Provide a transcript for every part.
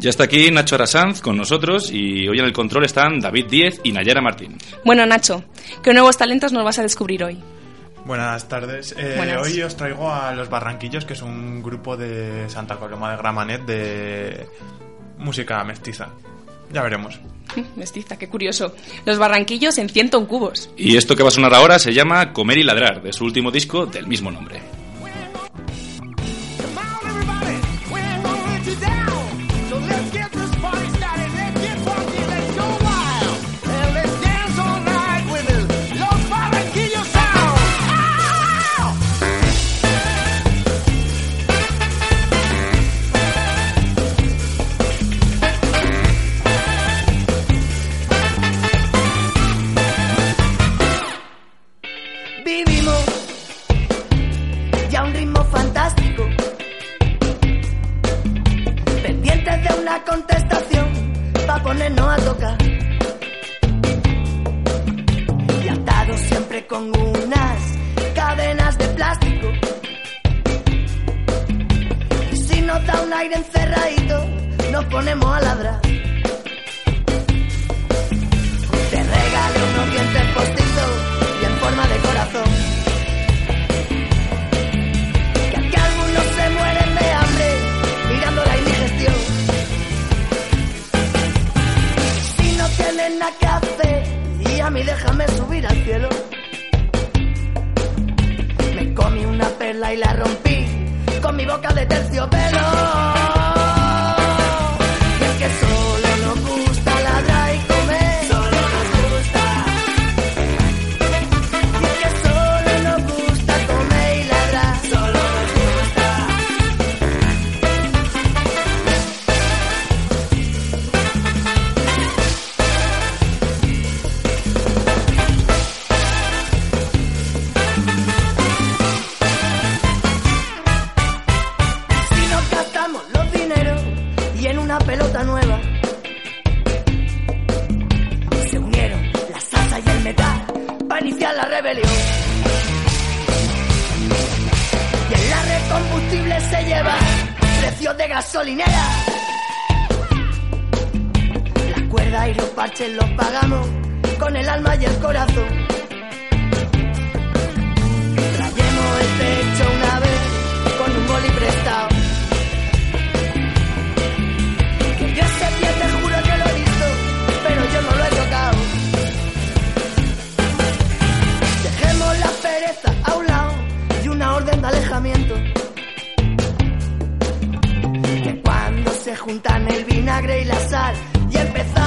Ya está aquí Nacho Arasanz con nosotros y hoy en el control están David Díez y Nayara Martín. Bueno, Nacho, ¿qué nuevos talentos nos vas a descubrir hoy? Buenas tardes. Eh, Buenas. Hoy os traigo a Los Barranquillos, que es un grupo de Santa Coloma de Gramanet de música mestiza. Ya veremos. Mestiza, qué curioso. Los barranquillos en 101 cubos. Y esto que va a sonar ahora se llama Comer y Ladrar, de su último disco del mismo nombre. Un aire encerradito, nos ponemos a ladrar. Te regalé unos dientes postizos y en forma de corazón. Que aquí algunos se mueren de hambre mirando la indigestión. Si no tienen nada que hacer y a mí déjame subir al cielo. Me comí una perla y la rompí con mi boca de terciopelo. Y en la recombustible se lleva precios de gasolinera. Las cuerdas y los parches los pagamos con el alma y el corazón. Rayemos el techo una vez con un boli prestado. De alejamiento. Que cuando se juntan el vinagre y la sal y empezamos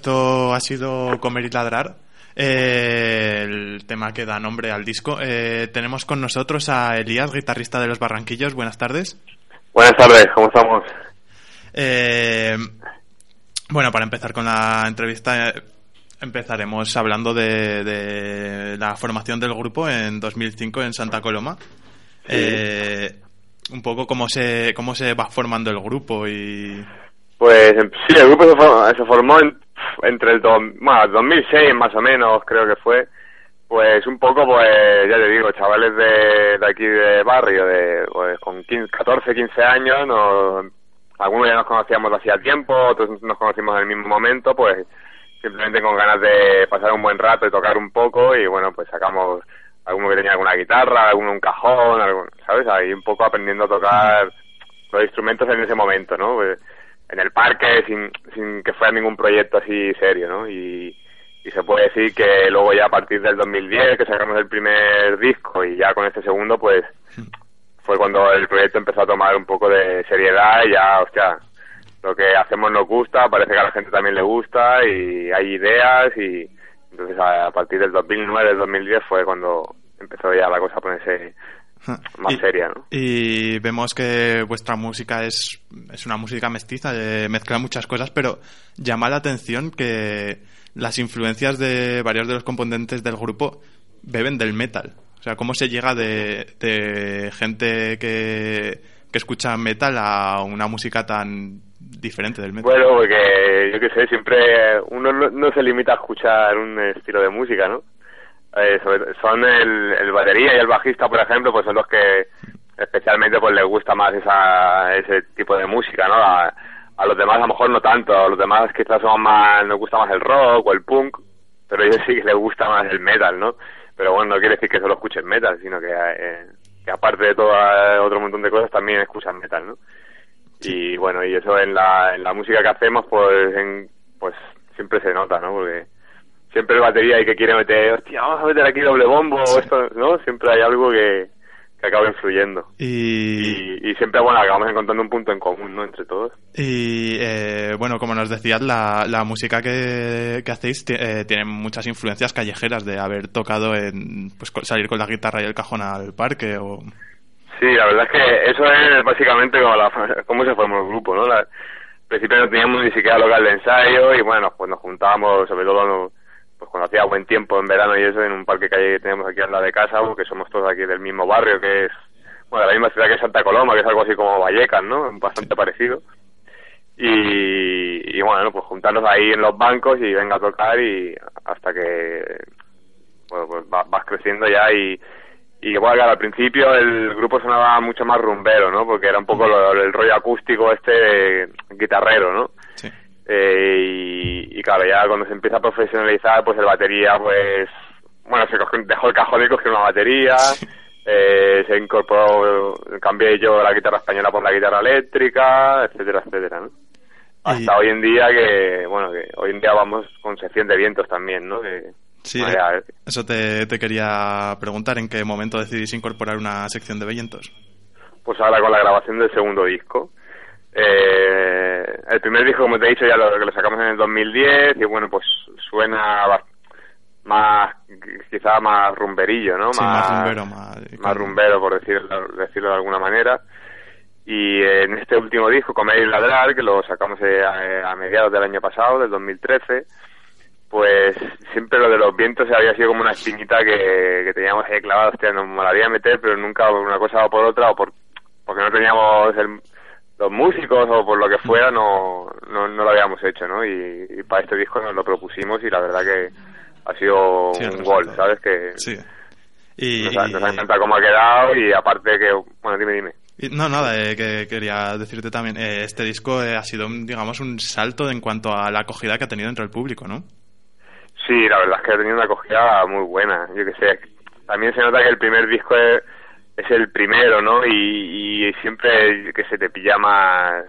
esto ha sido Comer y Ladrar, eh, el tema que da nombre al disco. Eh, tenemos con nosotros a Elías, guitarrista de Los Barranquillos. Buenas tardes. Buenas tardes, ¿cómo estamos? Eh, bueno, para empezar con la entrevista, eh, empezaremos hablando de, de la formación del grupo en 2005 en Santa Coloma. Eh, un poco cómo se, cómo se va formando el grupo y... Pues em, sí, el grupo se formó, se formó en- entre el dos- bueno, 2006 más o menos, creo que fue. Pues un poco, pues ya te digo, chavales de, de aquí de barrio, de pues, con 15, 14, 15 años, nos, algunos ya nos conocíamos hacía tiempo, otros nos conocimos en el mismo momento, pues simplemente con ganas de pasar un buen rato y tocar un poco y bueno, pues sacamos alguno que tenía alguna guitarra, alguno un cajón, ¿sabes? Ahí un poco aprendiendo a tocar los instrumentos en ese momento, ¿no? Pues, en el parque sin, sin que fuera ningún proyecto así serio, ¿no? Y, y se puede decir que luego ya a partir del 2010 que sacamos el primer disco y ya con este segundo pues fue cuando el proyecto empezó a tomar un poco de seriedad y ya, hostia, lo que hacemos nos gusta, parece que a la gente también le gusta y hay ideas y entonces a, a partir del 2009, del 2010 fue cuando empezó ya la cosa a ponerse más Y- seria, ¿no? Y vemos que vuestra música es, es una música mestiza, eh, mezcla muchas cosas, pero llama la atención que las influencias de varios de los componentes del grupo beben del metal. O sea, cómo se llega de, de gente que, que escucha metal a una música tan diferente del metal. Bueno, porque yo qué sé, siempre uno no, no se limita a escuchar un estilo de música, ¿no? Eh, sobre- son el, el batería y el bajista, por ejemplo, pues son los que especialmente pues les gusta más esa, ese tipo de música, ¿no? A, a los demás a lo mejor no tanto, a los demás quizás son más, nos gusta más el rock o el punk, pero a ellos sí que les gusta más el metal, ¿no? Pero bueno, no quiere decir que solo escuchen metal, sino que, eh, que aparte de todo otro montón de cosas también escuchan metal, ¿no? y bueno y eso en la, en la música que hacemos pues en, pues siempre se nota no porque siempre el batería hay que quiere meter hostia vamos a meter aquí doble bombo o esto no siempre hay algo que, que acaba influyendo. Y, y, y siempre bueno acabamos encontrando un punto en común no entre todos. Y, eh, bueno, como nos decías, la, la música que, que hacéis eh, tiene muchas influencias callejeras de haber tocado en pues salir con la guitarra y el cajón al parque o Sí, la verdad es que eso es básicamente como la, cómo se formó el grupo, ¿no? La- al principio no teníamos ni siquiera local de ensayo y bueno, pues nos juntábamos, sobre todo pues cuando hacía buen tiempo en verano y eso, en un parque que hay- tenemos aquí al lado de casa, porque somos todos aquí del mismo barrio, que es, bueno, de la misma ciudad que Santa Coloma, que es algo así como Vallecas, ¿no? Bastante parecido. Y, y bueno, pues juntarnos ahí en los bancos y venga a tocar y hasta que bueno, pues va- vas creciendo ya y, y bueno, claro, al principio el grupo sonaba mucho más rumbero, ¿no? Porque era un poco lo- el rollo acústico este guitarrero, ¿no? Eh, y, y claro, ya cuando se empieza a profesionalizar, pues el batería, pues, bueno, se cogió- dejó el cajón y cogió una batería, eh, se incorporó, cambié yo la guitarra española por la guitarra eléctrica, etcétera, etcétera, ¿no? Hasta Y- hoy en día que, bueno, que hoy en día vamos con sección de vientos también, ¿no? Que, Sí, ya, eso te, te quería preguntar, ¿en qué momento decidís incorporar una sección de vientos? pues ahora con la grabación del segundo disco. Eh, el primer disco, como te he dicho, ya lo, que lo sacamos en el 2010 y bueno, pues suena más, quizá más rumberillo, ¿no? Sí, más rumbero, más- más rumbero, por decirlo, decirlo de alguna manera. Y en este último disco, Comer y Ladrar, que lo sacamos eh, a, a mediados del año pasado, del 2013, pues siempre lo de los vientos había sido como una espinita que, que teníamos ahí clavada, hostia, nos molaría meter, pero nunca por una cosa o por otra, o por, porque no teníamos el- los músicos o por lo que fuera, no, no, no lo habíamos hecho, ¿no? Y, y para este disco nos lo propusimos y la verdad que ha sido Sí, un gol. ¿sabes? Que Sí. Y, nos, ha, nos ha encantado cómo ha quedado y aparte que, bueno, dime, dime. y- no, nada, eh, que quería decirte también, eh, este disco eh, ha sido, digamos, un salto en cuanto a la acogida que ha tenido entre el público, ¿no? Sí, la verdad es que ha tenido una acogida muy buena. Yo que sé, también se nota que el primer disco es, es el primero, ¿no? Y, y siempre que se te pilla más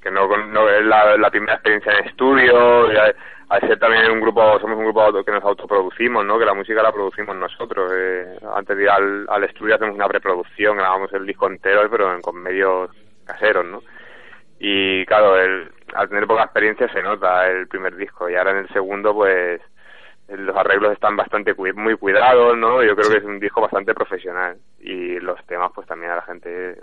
que no, no es la, primera experiencia en estudio. al, ser también un grupo, somos un grupo que nos autoproducimos, ¿no? Que la música la producimos nosotros. eh, antes de ir al, al estudio hacemos una preproducción, grabamos el disco entero, pero con medios caseros, ¿no? y claro, el, al tener poca experiencia se nota el primer disco y ahora en el segundo pues los arreglos están bastante muy cuidados, ¿no? Yo creo que es un disco bastante profesional y los temas pues también a la gente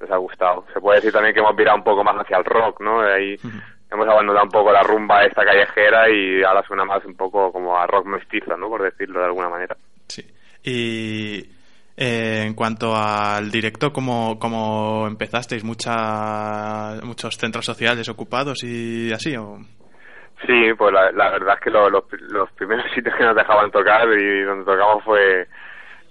les ha gustado. Se puede decir también que hemos virado un poco más hacia el rock, ¿no? Ahí hemos abandonado un poco la rumba esta callejera y ahora suena más un poco como a rock mestizo, ¿no? Por decirlo de alguna manera. Sí. Y Eh, en cuanto al directo, ¿cómo, cómo empezasteis? Mucha, ¿Muchos centros sociales ocupados y así? O? Sí, pues la, la verdad es que lo- los, los primeros sitios que nos dejaban tocar y donde tocamos fue,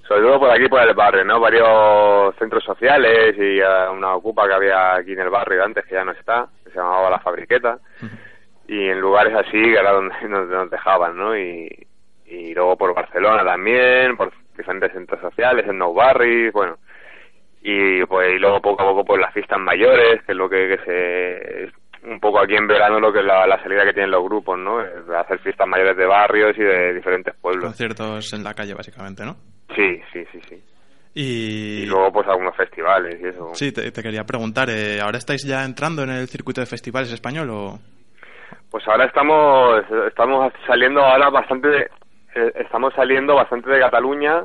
sobre todo por aquí, por el barrio, ¿no? Varios centros sociales y eh, una ocupa que había aquí en el barrio antes, que ya no está, que se llamaba La Fabriqueta, y en lugares así que era donde nos, nos dejaban, ¿no? Y, y luego por Barcelona también, por diferentes centros sociales, en Nou Barris, bueno, y pues y luego poco a poco pues las fiestas mayores que es lo que, que se un poco aquí en verano lo que es la, la salida que tienen los grupos no Es hacer fiestas mayores de barrios y de diferentes pueblos Conciertos en la calle, básicamente, ¿no? sí sí sí sí Y, y luego pues algunos festivales y eso sí, te, te quería preguntar, eh, ¿ahora estáis ya entrando en el circuito de festivales español o...? pues ahora estamos estamos saliendo ahora bastante de- eh, estamos saliendo bastante de Cataluña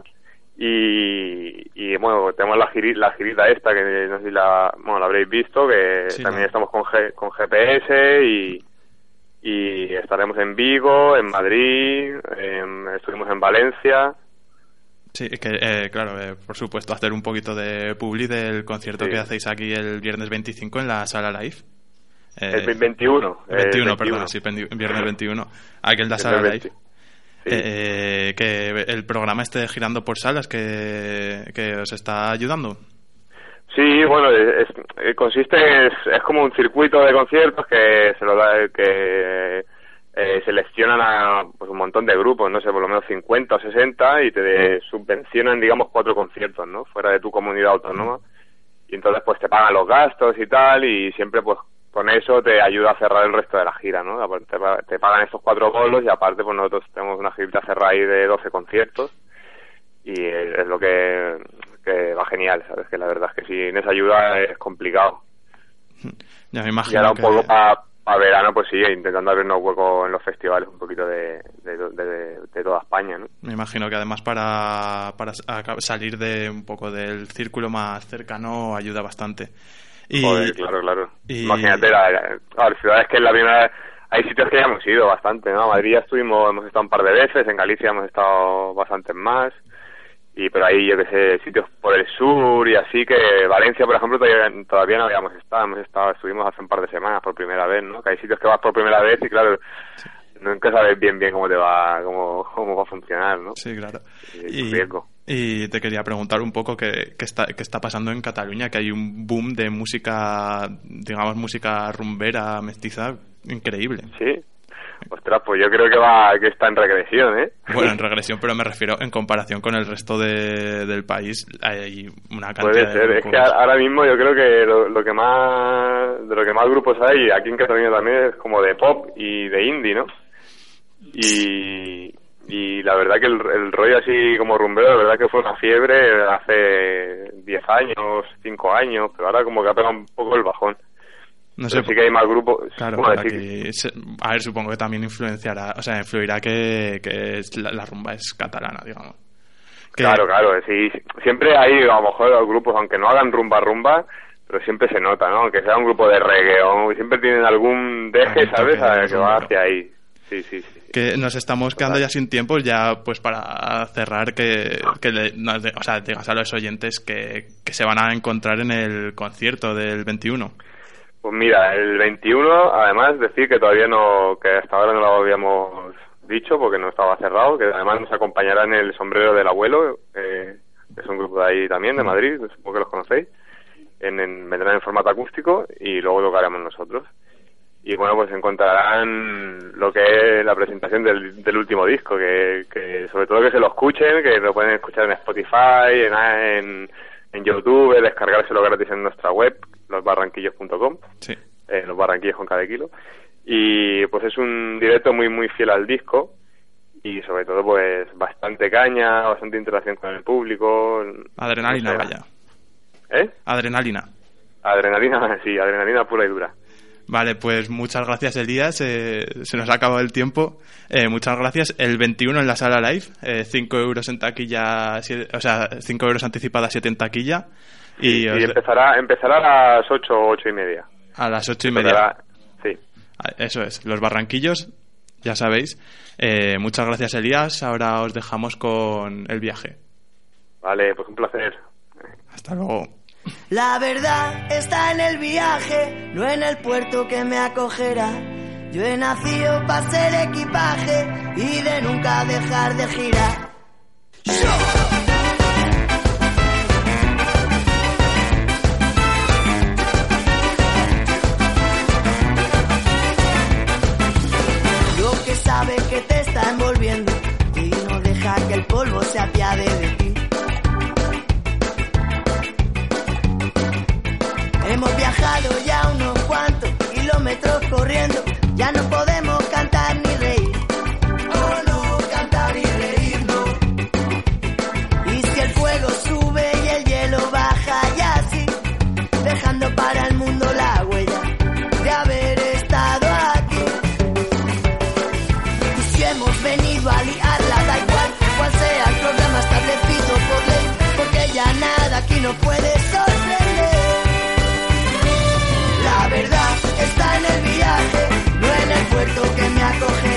y, y bueno tenemos la giri- la girita esta que no sé si la bueno la habréis visto que Sí, también estamos con G- con GPS y y estaremos en Vigo en Madrid en- estuvimos en Valencia Sí, que eh, claro, eh, por supuesto, hacer un poquito de publi del concierto Sí. que hacéis aquí el viernes 25 en la sala live. Eh, el 21 eh, 21, 21. perdón, sí, viernes 21. Aquí en la sala live. 20. Sí. Eh, que el programa esté girando por salas que, que os está ayudando. Sí, bueno, es, es- consiste, es, es como un circuito de conciertos que se lo da, que eh, seleccionan a pues, un montón de grupos, no sé, por lo menos 50 o 60 y te subvencionan, digamos, cuatro conciertos, ¿no? Fuera de tu comunidad autónoma. Y entonces, pues te pagan los gastos y tal y siempre, pues con eso te ayuda a cerrar el resto de la gira, ¿no? Aparte, Te, pa- te pagan estos cuatro bolos y aparte, pues nosotros tenemos una girita cerrada ahí de 12 conciertos y es, es lo que, que va genial, ¿sabes? Que la verdad es que sin esa ayuda es complicado. Ya me Y imagino ahora un poco para verano, pues sí, intentando abrirnos hueco en los festivales un poquito de, de, de- de toda España, ¿no? Me imagino que además para, para salir de un poco del círculo más cercano ayuda bastante. Y, Joder, claro, claro. y- Imagínate, la, la- ciudades que es la primera... Hay sitios que ya hemos ido bastante, ¿no? A Madrid ya estuvimos, hemos estado un par de veces, en Galicia hemos estado bastantes más, y pero ahí, yo que sé, sitios por el sur y así, que Valencia, por ejemplo, todavía, todavía no habíamos estado, hemos estado, estuvimos hace un par de semanas por primera vez, ¿no? Que hay sitios que vas por primera vez y claro, nunca sabes bien bien cómo te va, cómo, cómo va a funcionar, ¿no? Sí, claro. Y Y, riesgo. Y te quería preguntar un poco qué, qué está, qué está pasando en Cataluña, que hay un boom de música, digamos, música rumbera, mestiza, increíble. Sí. Ostras, pues yo creo que va, que está en regresión, ¿eh? Bueno, en regresión, pero me refiero en comparación con el resto de- del país, hay una cantidad Puede de ser, es que ahora mismo yo creo que lo, lo que más, de lo que más grupos hay, aquí en Cataluña también es como de pop y de indie, ¿no? Y, y la verdad que el, el rollo así como rumbero, la verdad que fue una fiebre hace 10 años, 5 años, pero ahora como que ha pegado un poco el bajón. No Pero sé, sí que hay más grupos. Claro, bueno, para sí- que se- a ver, supongo que también influenciará, o sea, influirá que, que la, la rumba es catalana, digamos. Que- Claro, claro, sí, siempre hay a lo mejor los grupos, aunque no hagan rumba rumba, pero siempre se nota, ¿no? Que sea un grupo de reggae o siempre tienen algún deje, ¿sabes? A- que va hacia ahí. Sí, sí, sí. Que nos estamos quedando ya sin tiempo, ya pues para cerrar, que, que le- de- o sea, digas a los oyentes que, que se van a encontrar en el concierto del 21. Pues mira, el 21, además, decir que todavía no, que hasta ahora no lo habíamos dicho porque no estaba cerrado, que además nos acompañará en el sombrero del abuelo, eh, que es un grupo de ahí también, de Madrid, supongo que los conocéis, en, en- vendrán en formato acústico y luego tocaremos nosotros. Y bueno, pues encontrarán lo que es la presentación del, del último disco, que, que sobre todo que se lo escuchen, que lo pueden escuchar en Spotify, en, en, en YouTube, descargárselo gratis en nuestra web, losbarranquillos.com Sí. eh, los barranquillos con cada kilo. Y pues es un directo muy, muy fiel al disco y sobre todo pues bastante caña, bastante interacción con el público. Adrenalina, no sé. vaya. ¿Eh? Adrenalina. Adrenalina, sí, adrenalina pura y dura. Vale, pues muchas gracias Elías, eh, se nos ha acabado el tiempo. Eh, muchas gracias. El 21 en la sala live, 5 euros en taquilla, o sea, 5 euros anticipada, 7 en taquilla. Y, Y, os- empezará, empezará a las ocho, ocho y media. a las 8 y media. Sí. Ah, Eso es, los barranquillos, ya sabéis. Eh, muchas gracias Elías, ahora os dejamos con el viaje. Vale, pues un placer. Hasta luego. La verdad está en el viaje, no en el puerto que me acogerá. Yo he nacido para ser equipaje y de nunca dejar de girar. Que sabe que te está envolviendo y no deja que el polvo se apiade ya no podemos cantar ni reír. Oh no, cantar y reír no. Y si el fuego sube y el hielo baja ya así, dejando para el mundo la huella de haber estado aquí. Y si hemos venido a liarla, da igual cuál sea el programa establecido por ley, porque ya nada aquí no puede puerto